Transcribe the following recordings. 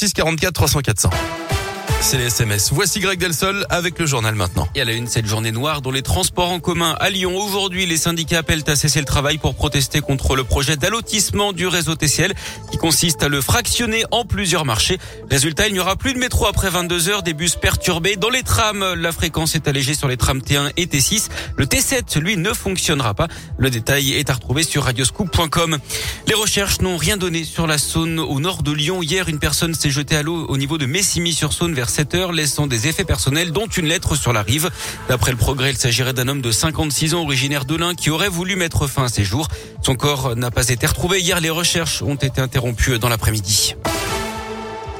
644 300 400. C'est les SMS. Voici Greg Delsol avec le journal maintenant. Et à la une, cette journée noire dans les transports en commun à Lyon. Aujourd'hui, les syndicats appellent à cesser le travail pour protester contre le projet d'allotissement du réseau TCL qui consiste à le fractionner en plusieurs marchés. Résultat, il n'y aura plus de métro après 22 heures, des bus perturbés. Dans les trams, la fréquence est allégée sur les trams T1 et T6. Le T7, lui, ne fonctionnera pas. Le détail est à retrouver sur radioscoop.com. Les recherches n'ont rien donné sur la Saône au nord de Lyon. Hier, une personne s'est jetée à l'eau au niveau de Messimy-sur-Saône vers 7 heures, laissant des effets personnels, dont une lettre sur la rive. D'après le progrès, il s'agirait d'un homme de 56 ans, originaire de l'Ain, qui aurait voulu mettre fin à ses jours. Son corps n'a pas été retrouvé. Hier, les recherches ont été interrompues dans l'après-midi.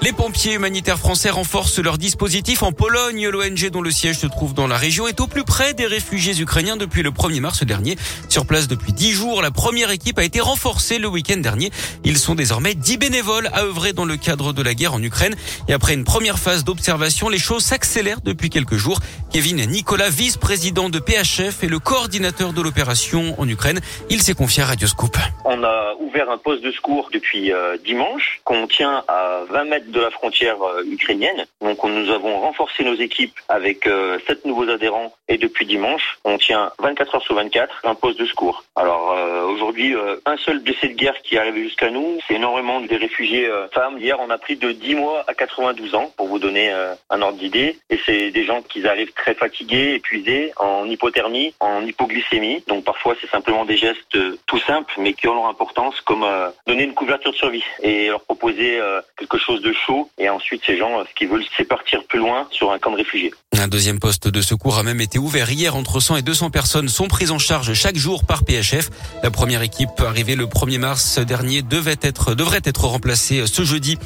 Les pompiers humanitaires français renforcent leur dispositif en Pologne. L'ONG dont le siège se trouve dans la région est au plus près des réfugiés ukrainiens depuis le 1er mars dernier. Sur place depuis 10 jours, la première équipe a été renforcée le week-end dernier. Ils sont désormais 10 bénévoles à œuvrer dans le cadre de la guerre en Ukraine. Et après une première phase d'observation, les choses s'accélèrent depuis quelques jours. Kevin Nicolas, vice-président de PHF et le coordinateur de l'opération en Ukraine, il s'est confié à Radioscoop. On a ouvert un poste de secours depuis euh, dimanche qu'on tient à 20 mètres de la frontière euh, ukrainienne. Donc nous avons renforcé nos équipes avec euh, sept nouveaux adhérents et depuis dimanche, on tient 24 heures sur 24 un poste de secours. Alors euh, aujourd'hui, un seul blessé de guerre qui est jusqu'à nous, c'est énormément des réfugiés femmes. Hier, on a pris de 10 mois à 92 ans pour vous donner un ordre d'idée. Et c'est des gens qui arrivent très fatigués, épuisés, en hypothermie, en hypoglycémie. Donc parfois, c'est simplement des gestes tout simples, mais qui ont leur importance, comme donner une couverture de survie et leur proposer quelque chose de chaud. Et ensuite, ces gens, ce qu'ils veulent, c'est partir plus loin sur un camp de réfugiés. Un deuxième poste de secours a même été ouvert hier. Entre 100 et 200 personnes sont prises en charge chaque jour par PHF. La première équipe arrivée le 1er mars dernier devait être, devrait être remplacée ce jeudi.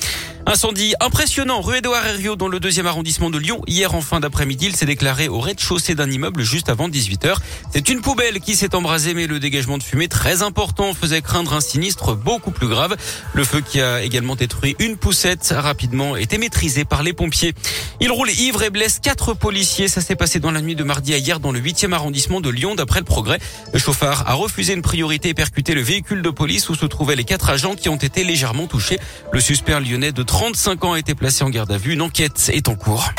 Incendie impressionnant rue Édouard Herriot dans le deuxième arrondissement de Lyon. Hier en fin d'après-midi, il s'est déclaré au rez-de-chaussée d'un immeuble juste avant 18h. C'est une poubelle qui s'est embrasée mais le dégagement de fumée très important faisait craindre un sinistre beaucoup plus grave. Le feu qui a également détruit une poussette a rapidement été maîtrisé par les pompiers. Il roule ivre et blesse quatre policiers. Ça s'est passé dans la nuit de mardi à hier dans le 8e arrondissement de Lyon d'après le progrès. Le chauffard a refusé une priorité percuté le véhicule de police où se trouvaient les quatre agents qui ont été légèrement touchés. Le suspect lyonnais de 35 ans a été placé en garde à vue. Une enquête est en cours.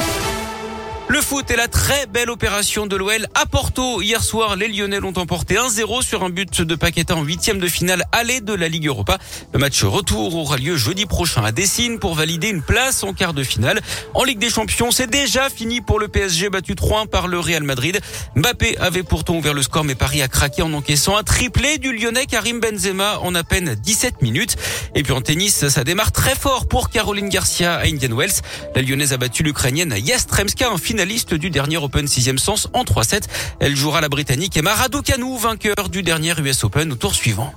Le foot est la très belle opération de l'OL à Porto. Hier soir, les Lyonnais l'ont emporté 1-0 sur un but de Paqueta en huitième de finale aller de la Ligue Europa. Le match retour aura lieu jeudi prochain à Dessine pour valider une place en quart de finale. En Ligue des Champions, c'est déjà fini pour le PSG battu 3-1 par le Real Madrid. Mbappé avait pourtant ouvert le score mais Paris a craqué en encaissant un triplé du Lyonnais Karim Benzema en à peine 17 minutes. Et puis en tennis, ça démarre très fort pour Caroline Garcia à Indian Wells. La Lyonnaise a battu l'Ukrainienne Yastremska en finaliste du dernier Open 6 sens en 3-7. Elle jouera la Britannique Emma Raducanu, vainqueur du dernier US Open au tour suivant.